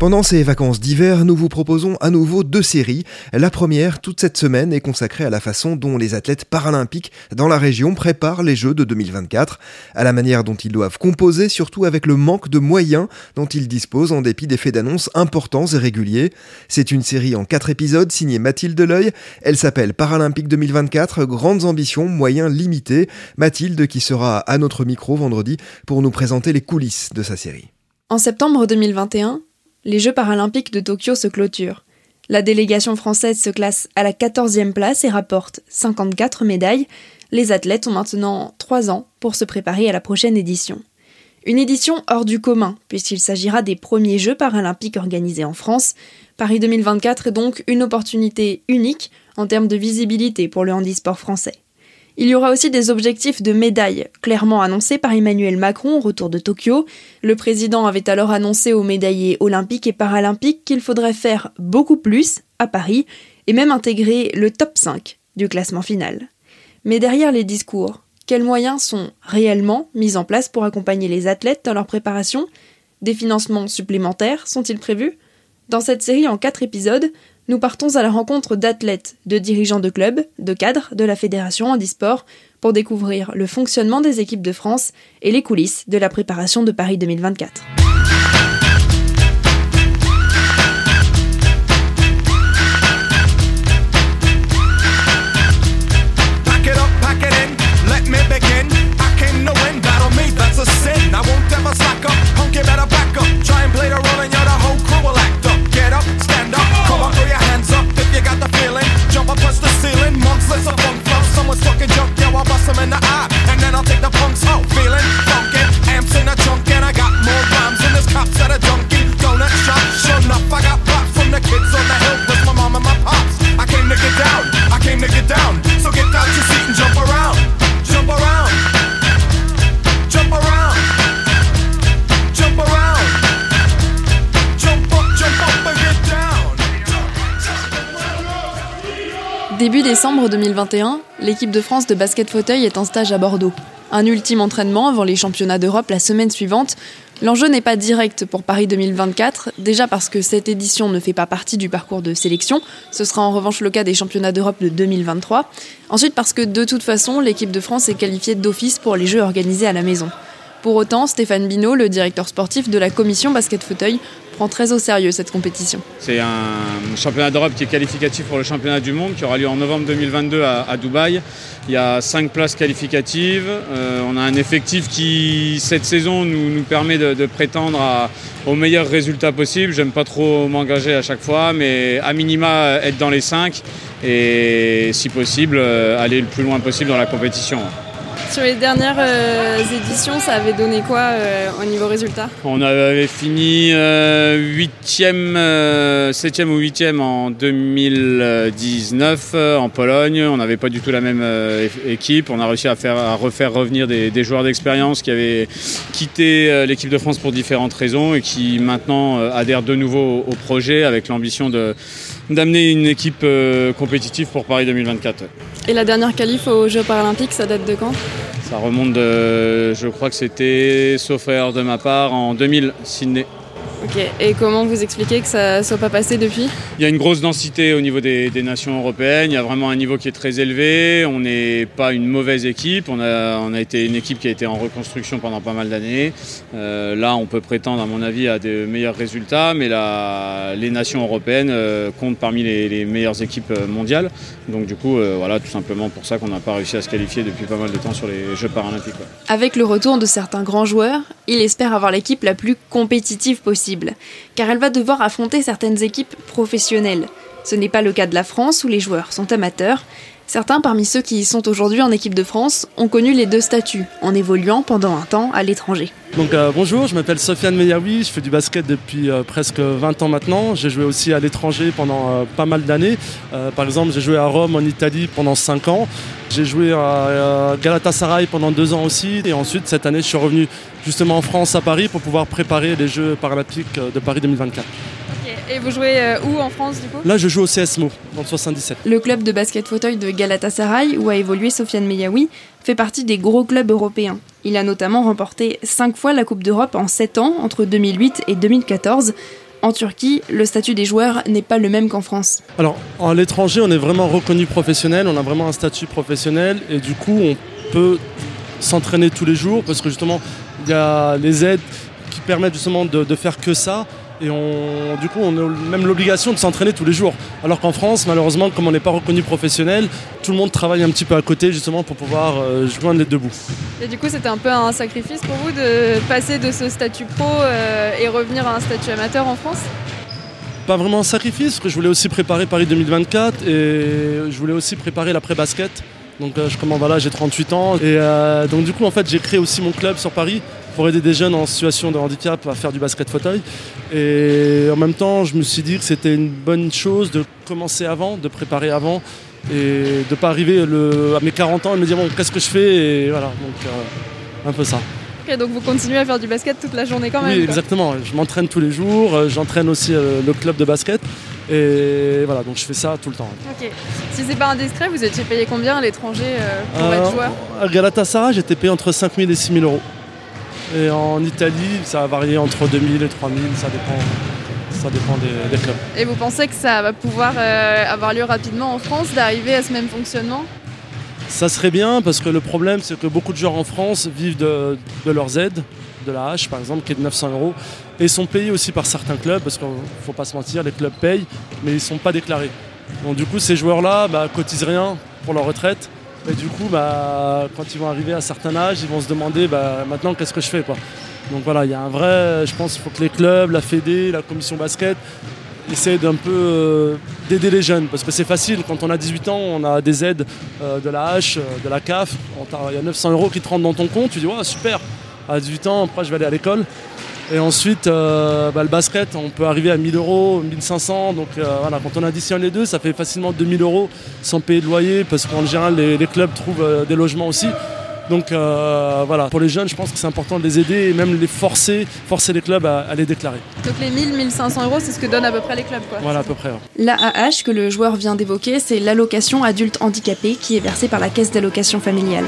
Pendant ces vacances d'hiver, nous vous proposons à nouveau deux séries. La première, toute cette semaine, est consacrée à la façon dont les athlètes paralympiques dans la région préparent les Jeux de 2024, à la manière dont ils doivent composer, surtout avec le manque de moyens dont ils disposent en dépit des faits d'annonce importants et réguliers. C'est une série en quatre épisodes signée Mathilde L'Oeil. Elle s'appelle Paralympique 2024, grandes ambitions, moyens limités. Mathilde qui sera à notre micro vendredi pour nous présenter les coulisses de sa série. En septembre 2021, les Jeux paralympiques de Tokyo se clôturent. La délégation française se classe à la 14e place et rapporte 54 médailles. Les athlètes ont maintenant 3 ans pour se préparer à la prochaine édition. Une édition hors du commun, puisqu'il s'agira des premiers Jeux paralympiques organisés en France. Paris 2024 est donc une opportunité unique en termes de visibilité pour le handisport français. Il y aura aussi des objectifs de médailles, clairement annoncés par Emmanuel Macron au retour de Tokyo. Le président avait alors annoncé aux médaillés olympiques et paralympiques qu'il faudrait faire beaucoup plus à Paris et même intégrer le top 5 du classement final. Mais derrière les discours, quels moyens sont réellement mis en place pour accompagner les athlètes dans leur préparation? Des financements supplémentaires sont-ils prévus? Dans cette série en 4 épisodes, nous partons à la rencontre d'athlètes, de dirigeants de clubs, de cadres de la Fédération Handisport pour découvrir le fonctionnement des équipes de France et les coulisses de la préparation de Paris 2024. Décembre 2021, l'équipe de France de basket fauteuil est en stage à Bordeaux. Un ultime entraînement avant les championnats d'Europe la semaine suivante. L'enjeu n'est pas direct pour Paris 2024, déjà parce que cette édition ne fait pas partie du parcours de sélection, ce sera en revanche le cas des championnats d'Europe de 2023. Ensuite parce que de toute façon, l'équipe de France est qualifiée d'office pour les Jeux organisés à la maison. Pour autant, Stéphane Binot, le directeur sportif de la commission basket fauteuil, très au sérieux cette compétition. C'est un championnat d'Europe qui est qualificatif pour le championnat du monde qui aura lieu en novembre 2022 à, Dubaï. Il y a cinq places qualificatives. Euh, on a un effectif qui, cette saison, nous, permet de, prétendre à, aux meilleurs résultats possibles. J'aime pas trop m'engager à chaque fois, mais à minima être dans les cinq et si possible aller le plus loin possible dans la compétition. Sur les dernières euh, éditions, ça avait donné quoi euh, au niveau résultat? On avait fini 8e, euh, 7e ou 8e en 2019 en Pologne. On n'avait pas du tout la même équipe. On a réussi à, faire, à refaire revenir des, joueurs d'expérience qui avaient quitté l'équipe de France pour différentes raisons et qui maintenant adhèrent de nouveau au projet avec l'ambition d'amener une équipe compétitive pour Paris 2024. Et la dernière qualif aux Jeux paralympiques, ça date de quand? Ça remonte de, je crois que c'était, sauf erreur de ma part, en 2000, Sydney. Ok, et comment vous expliquez que ça ne soit pas passé depuis Il y a une grosse densité au niveau des, nations européennes, il y a vraiment un niveau qui est très élevé, on n'est pas une mauvaise équipe, on a, on a été une équipe qui a été en reconstruction pendant pas mal d'années. Euh, là, on peut prétendre, à mon avis, à de meilleurs résultats, mais la, les nations européennes euh, comptent parmi les, meilleures équipes euh, mondiales. Donc du coup, voilà, tout simplement pour ça qu'on n'a pas réussi à se qualifier depuis pas mal de temps sur les Jeux paralympiques. Avec le retour de certains grands joueurs, il espère avoir l'équipe la plus compétitive possible, car elle va devoir affronter certaines équipes professionnelles. Ce n'est pas le cas de la France où les joueurs sont amateurs. Certains parmi ceux qui sont aujourd'hui en équipe de France ont connu les deux statuts, en évoluant pendant un temps à l'étranger. Donc euh, bonjour, je m'appelle Sofiane Meyaoui, je fais du basket depuis euh, presque 20 ans maintenant. J'ai joué aussi à l'étranger pendant euh, pas mal d'années. par exemple, j'ai joué à Rome en Italie pendant 5 ans. J'ai joué à Galatasaray pendant 2 ans aussi. Et ensuite, cette année, je suis revenu justement en France, à Paris, pour pouvoir préparer les Jeux paralympiques de Paris 2024. Et vous jouez euh, où en France du coup? Là, je joue au CSMO, dans le 77. Le club de basket fauteuil de Galatasaray, où a évolué Sofiane Meyaoui, fait partie des gros clubs européens. Il a notamment remporté 5 fois la Coupe d'Europe en 7 ans, entre 2008 et 2014. En Turquie, le statut des joueurs n'est pas le même qu'en France. Alors, à l'étranger, on est vraiment reconnu professionnel, on a vraiment un statut professionnel et du coup, on peut s'entraîner tous les jours parce que justement, il y a les aides qui permettent justement de, de faire que ça. Et on, du coup, on a même l'obligation de s'entraîner tous les jours. Alors qu'en France, malheureusement, comme on n'est pas reconnu professionnel, tout le monde travaille un petit peu à côté justement pour pouvoir euh, joindre les deux bouts. Et du coup, c'était un peu un sacrifice pour vous de passer de ce statut pro euh, et revenir à un statut amateur en France? Pas vraiment un sacrifice, parce que je voulais aussi préparer Paris 2024 et je voulais aussi préparer l'après-basket. Donc euh, je commence, voilà, j'ai 38 ans. Et donc du coup, en fait, j'ai créé aussi mon club sur Paris pour aider des jeunes en situation de handicap à faire du basket fauteuil. Et en même temps, je me suis dit que c'était une bonne chose de commencer avant, de préparer avant et de ne pas arriver à mes 40 ans et me dire bon, qu'est-ce que je fais Et voilà, donc euh, un peu ça. Ok, donc vous continuez à faire du basket toute la journée quand même Oui, exactement. Je m'entraîne tous les jours, euh, j'entraîne aussi euh, le club de basket. Et voilà, donc je fais ça tout le temps. Ok. Si c'est pas indiscret, vous étiez payé combien à l'étranger pour être joueur? À Galatasaray, j'étais payé entre 5 000 et 6 000 euros. Et en Italie, ça va varier entre 2000 et 3000, ça dépend, ça dépend des, clubs. Et vous pensez que ça va pouvoir euh, avoir lieu rapidement en France, d'arriver à ce même fonctionnement? Ça serait bien parce que le problème, c'est que beaucoup de joueurs en France vivent de, leurs aides, de la H par exemple, qui est de 900 euros, et sont payés aussi par certains clubs, parce qu'il ne faut pas se mentir, les clubs payent, mais ils ne sont pas déclarés. Donc du coup, ces joueurs-là bah, cotisent rien pour leur retraite et du coup, bah, quand ils vont arriver à certain âge, ils vont se demander bah, maintenant qu'est-ce que je fais. Quoi. Donc voilà, il y a un vrai. Je pense qu'il faut que les clubs, la Fédé, la commission basket essaient d'un peu euh, d'aider les jeunes. Parce que c'est facile, quand on a 18 ans, on a des aides euh, de la H, euh, de la CAF. Il y a 900 euros qui te rentrent dans ton compte, tu dis ouais, super, à 18 ans, après je vais aller à l'école. Et ensuite, euh, bah, le basket, on peut arriver à 1000 euros, 1500. Donc euh, voilà, quand on additionne les deux, ça fait facilement 2000 euros sans payer de loyer parce qu'en général, les, clubs trouvent euh, des logements aussi. Donc euh, voilà, pour les jeunes, je pense que c'est important de les aider et même les forcer, forcer les clubs à, les déclarer. Donc les 1000, 1500 euros, c'est ce que donnent à peu près les clubs quoi. Voilà, à peu près. L'AAH que le joueur vient d'évoquer, c'est l'allocation adulte handicapé qui est versée par la caisse d'allocation familiale.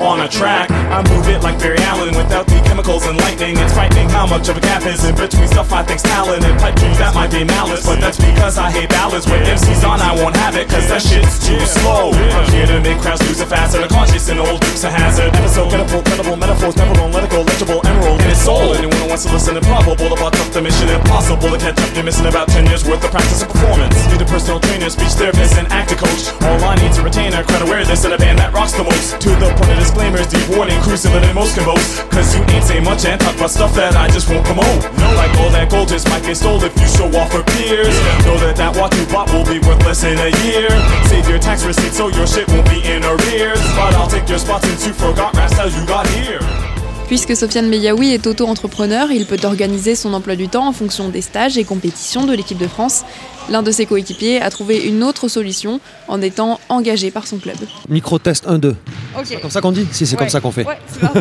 On a track, I move it like Barry Allen without the chemicals and lightning. It's frightening how much of a gap is in between stuff I think's talent and pipe dreams that might be malice. But that's because I hate ballads. When MC's on, I won't have it, cause that shit's too slow. I'm here to make crowds lose it faster. The conscious and old It's a hazard, never so credible, credible metaphors, never wrong, legible, legible, emerald in its soul. And to listen, improbable, about tough the mission impossible to catch up. You're missing about 10 years worth of practice and performance. Need a personal trainer, speech therapist, and actor coach. All I need to retain are crowd awareness in a band that rocks the most. To the point of disclaimers, deep warning, cruising than most can boast. Cause you ain't say much and talk about stuff that I just won't promote. No, like all that gold just might get stole if you show off for peers. Know that that watch you bought will be worth less in a year. Save your tax receipt so your shit won't be in arrears. But I'll take your spot since you forgot rap you got here. Puisque Sofiane Meyaoui est auto-entrepreneur, il peut organiser son emploi du temps en fonction des stages et compétitions de l'équipe de France. L'un de ses coéquipiers a trouvé une autre solution en étant engagé par son club. Micro-test 1-2. C'est comme ça qu'on dit Si, c'est comme ça qu'on fait.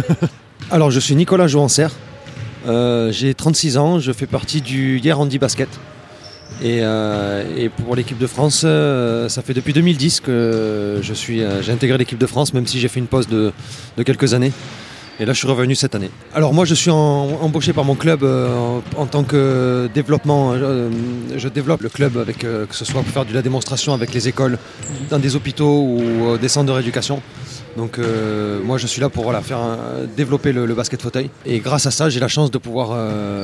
Alors, je suis Nicolas Jouancer. Euh, j'ai 36 ans, je fais partie du Hier Basket. Euh, et, pour l'équipe de France, euh, ça fait depuis 2010 que je suis, j'ai intégré l'équipe de France, même si j'ai fait une pause de quelques années. Et là, je suis revenu cette année. Alors moi, je suis embauché par mon club euh, en, tant que développement. Euh, je développe le club avec euh, que ce soit pour faire de la démonstration avec les écoles, dans des hôpitaux ou des centres de rééducation. Donc moi, je suis là pour voilà, faire développer le, basket fauteuil. Et grâce à ça, j'ai la chance de pouvoir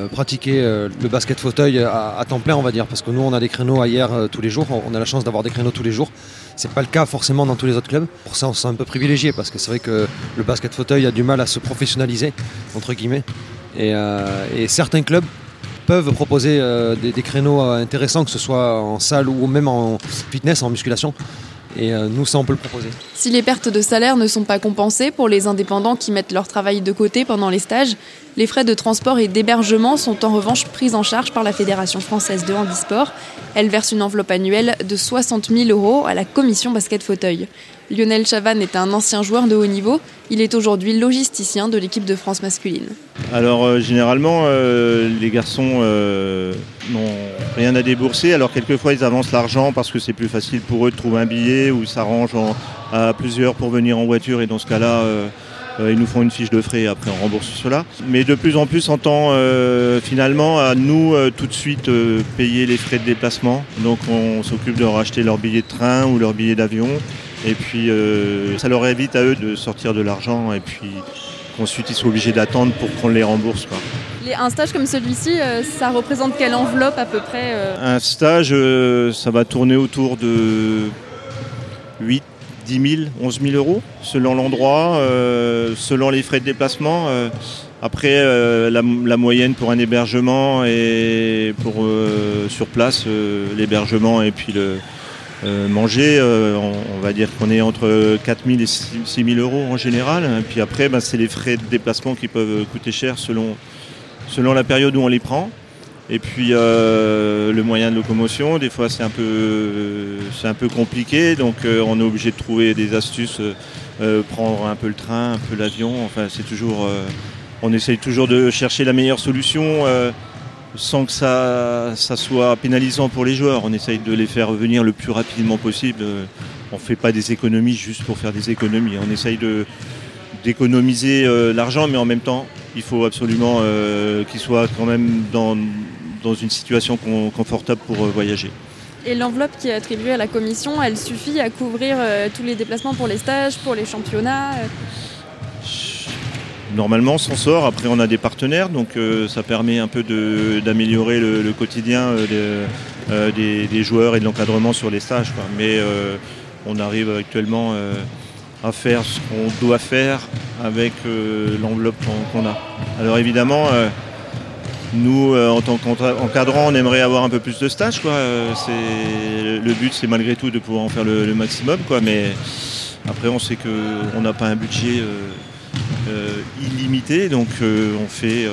pratiquer le basket fauteuil à, à, temps plein, on va dire, parce que nous, on a des créneaux ailleurs tous les jours. On a la chance d'avoir des créneaux tous les jours. C'est pas le cas forcément dans tous les autres clubs. Pour ça, on se sent un peu privilégié parce que c'est vrai que le basket fauteuil a du mal à se professionnaliser, entre guillemets. Et, euh, certains clubs peuvent proposer euh, des, créneaux euh, intéressants, que ce soit en salle ou même en fitness, en musculation. Et nous, ça, on peut le proposer. Si les pertes de salaire ne sont pas compensées pour les indépendants qui mettent leur travail de côté pendant les stages, les frais de transport et d'hébergement sont en revanche pris en charge par la Fédération française de handisport. Elle verse une enveloppe annuelle de 60 000 euros à la commission basket fauteuil. Lionel Chavannes est un ancien joueur de haut niveau. Il est aujourd'hui logisticien de l'équipe de France masculine. Alors euh, généralement, euh, les garçons euh, n'ont rien à débourser. Alors quelquefois, ils avancent l'argent parce que c'est plus facile pour eux de trouver un billet ou s'arrangent à plusieurs pour venir en voiture. Et dans ce cas-là, ils nous font une fiche de frais et après on rembourse cela. Mais de plus en plus, on tend finalement à nous tout de suite payer les frais de déplacement. Donc on s'occupe de racheter leur billet de train ou leur billet d'avion. Et puis ça leur évite à eux de sortir de l'argent et puis qu'ensuite ils soient obligés d'attendre pour qu'on les rembourse. Un stage comme celui-ci, ça représente quelle enveloppe à peu près Un stage, ça va tourner autour de 8 10 000, 11 000 euros, selon l'endroit, euh, selon les frais de déplacement. Euh, après, euh, la, moyenne pour un hébergement et pour sur place, l'hébergement et puis le manger, on, va dire qu'on est entre 4 000 et 6 000 euros en général. Et puis après, ben, c'est les frais de déplacement qui peuvent coûter cher selon, selon la période où on les prend. Et puis euh, le moyen de locomotion, des fois c'est un peu, c'est un peu compliqué, donc euh, on est obligé de trouver des astuces, euh, prendre un peu le train, un peu l'avion. Enfin, c'est toujours, on essaye toujours de chercher la meilleure solution sans que ça, soit pénalisant pour les joueurs. On essaye de les faire revenir le plus rapidement possible. On ne fait pas des économies juste pour faire des économies. On essaye d'économiser l'argent, mais en même temps, il faut absolument qu'ils soient quand même dans, une situation confortable pour euh, voyager. Et l'enveloppe qui est attribuée à la commission, elle suffit à couvrir euh, tous les déplacements pour les stages, pour les championnats euh Normalement, on s'en sort. Après, on a des partenaires, donc ça permet un peu d'améliorer le, quotidien des, joueurs et de l'encadrement sur les stages. Mais on arrive actuellement à faire ce qu'on doit faire avec l'enveloppe qu'on a. Alors évidemment, nous, euh, en tant qu'encadrant, on aimerait avoir un peu plus de stages. Euh, le but, c'est malgré tout de pouvoir en faire le, maximum. Mais après, on sait qu'on n'a pas un budget euh, illimité, donc on, fait,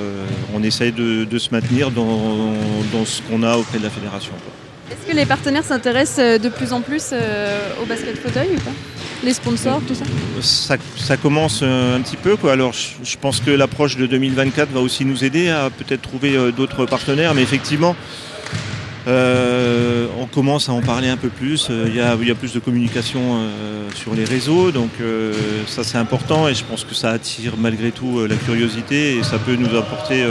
on essaye de, se maintenir dans, ce qu'on a auprès de la fédération. Est-ce que les partenaires s'intéressent de plus en plus au basket fauteuil ou pas? Les sponsors, tout ça? Ça, commence euh, un petit peu. Quoi. Alors, je, pense que l'approche de 2024 va aussi nous aider à peut-être trouver euh, d'autres partenaires. Mais effectivement, euh, on commence à en parler un peu plus. Il y, a, plus de communication sur les réseaux. Donc, ça, c'est important. Et je pense que ça attire malgré tout la curiosité. Et ça peut nous apporter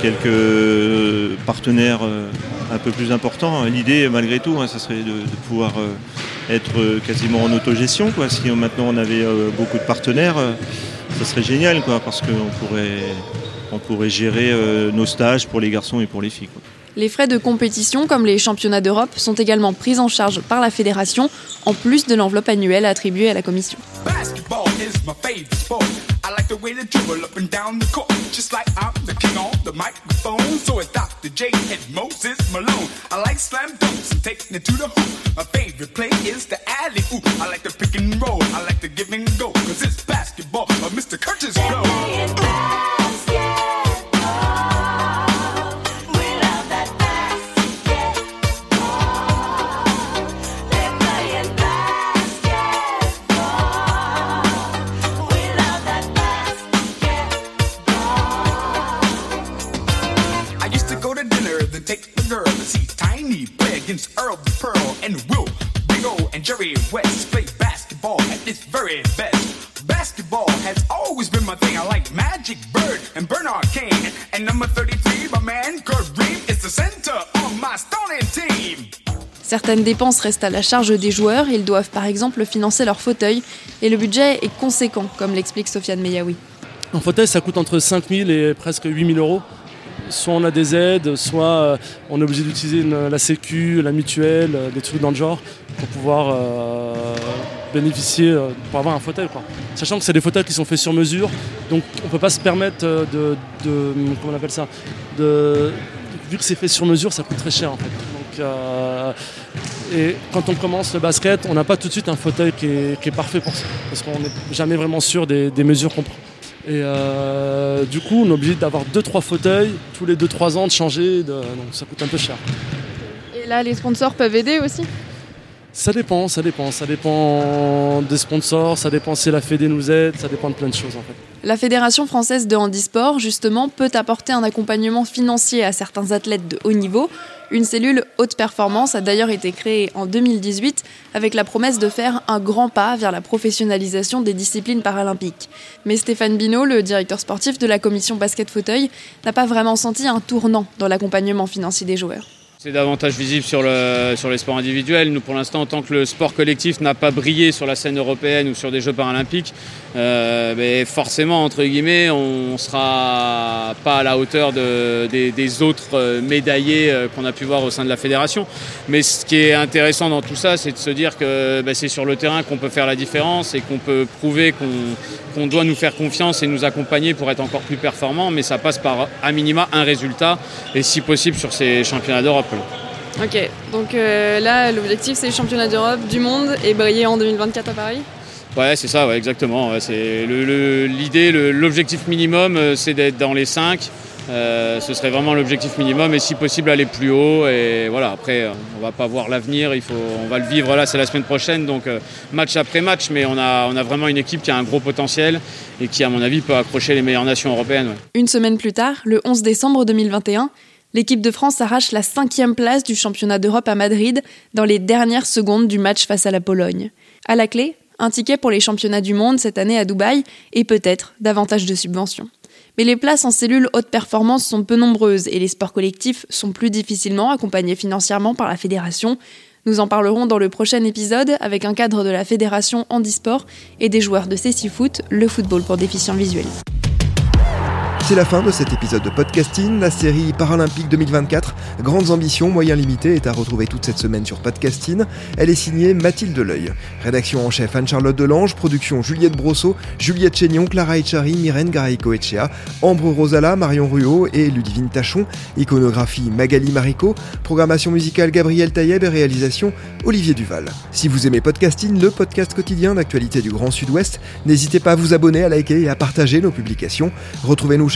quelques partenaires un peu plus importants. L'idée, malgré tout, hein, ça serait de pouvoir être quasiment en autogestion. Si maintenant on avait euh, beaucoup de partenaires, euh, ça serait génial parce qu'on pourrait, gérer euh, nos stages pour les garçons et pour les filles. Les frais de compétition, comme les championnats d'Europe, sont également pris en charge par la fédération, en plus de l'enveloppe annuelle attribuée à la commission. I like the Certaines dépenses restent à la charge des joueurs. Ils doivent par exemple financer leur fauteuil. Et le budget est conséquent, comme l'explique Sofiane Meyaoui. Un fauteuil, ça coûte entre 5 000 et presque 8 000 euros. Soit on a des aides, soit euh, on est obligé d'utiliser la sécu, la mutuelle, euh, des trucs dans le genre, pour pouvoir euh, bénéficier, pour avoir un fauteuil. Sachant que c'est des fauteuils qui sont faits sur mesure, donc on ne peut pas se permettre de, comment on appelle ça, de, vu que c'est fait sur mesure, ça coûte très cher en fait. Euh, et quand on commence le basket, on n'a pas tout de suite un fauteuil qui est, parfait pour ça, parce qu'on n'est jamais vraiment sûr des, mesures qu'on prend. Et euh, du coup, on est obligé d'avoir 2-3 fauteuils tous les 2-3 ans, de changer, donc ça coûte un peu cher. Et là, les sponsors peuvent aider aussi? Ça dépend, ça dépend. Ça dépend des sponsors, ça dépend si la Fédé nous aide, ça dépend de plein de choses en fait. La Fédération française de handisport, justement, peut apporter un accompagnement financier à certains athlètes de haut niveau. Une cellule haute performance a d'ailleurs été créée en 2018 avec la promesse de faire un grand pas vers la professionnalisation des disciplines paralympiques. Mais Stéphane Binot, le directeur sportif de la commission basket fauteuil, n'a pas vraiment senti un tournant dans l'accompagnement financier des joueurs. C'est davantage visible sur, le, sur les sports individuels. Nous, pour l'instant, tant que le sport collectif n'a pas brillé sur la scène européenne ou sur des Jeux paralympiques, euh, mais forcément, entre guillemets, on ne sera pas à la hauteur de, des, autres euh, médaillés euh, qu'on a pu voir au sein de la fédération. Mais ce qui est intéressant dans tout ça, c'est de se dire que bah, c'est sur le terrain qu'on peut faire la différence et qu'on peut prouver qu'on doit nous faire confiance et nous accompagner pour être encore plus performants. Mais ça passe par, à minima, un résultat et si possible sur ces championnats d'Europe. Ok, donc là, l'objectif, c'est le championnat d'Europe, du monde et briller en 2024 à Paris? Ouais, c'est ça, exactement. c'est l'idée, l'objectif minimum, euh, c'est d'être dans les 5. Euh, ce serait vraiment l'objectif minimum et si possible aller plus haut. Et voilà, après, on va pas voir l'avenir, il faut, on va le vivre là, c'est la semaine prochaine, donc euh, match après match. Mais on a, on a vraiment une équipe qui a un gros potentiel et qui, à mon avis, peut accrocher les meilleures nations européennes. Une semaine plus tard, le 11 décembre 2021, l'équipe de France arrache la cinquième place du championnat d'Europe à Madrid dans les dernières secondes du match face à la Pologne. À la clé, un ticket pour les championnats du monde cette année à Dubaï et peut-être davantage de subventions. Mais les places en cellules haute performance sont peu nombreuses et les sports collectifs sont plus difficilement accompagnés financièrement par la fédération. Nous en parlerons dans le prochain épisode avec un cadre de la fédération handisport et des joueurs de CC Foot, le football pour déficients visuels. C'est la fin de cet épisode de podcasting. La série Paralympique 2024, Grandes ambitions, moyens limités, est à retrouver toute cette semaine sur podcasting. Elle est signée Mathilde L'Oeil. Rédaction en chef Anne-Charlotte Delange, production Juliette Brosseau, Juliette Chénion, Clara Echari, Myrène Garaïco Echea, Ambre Rosala, Marion Ruot et Ludivine Tachon. Iconographie Magali Marico. Programmation musicale Gabriel Taïeb et réalisation Olivier Duval. Si vous aimez podcasting, le podcast quotidien d'actualité du Grand Sud-Ouest, n'hésitez pas à vous abonner, à liker et à partager nos publications. Retrouvez-nous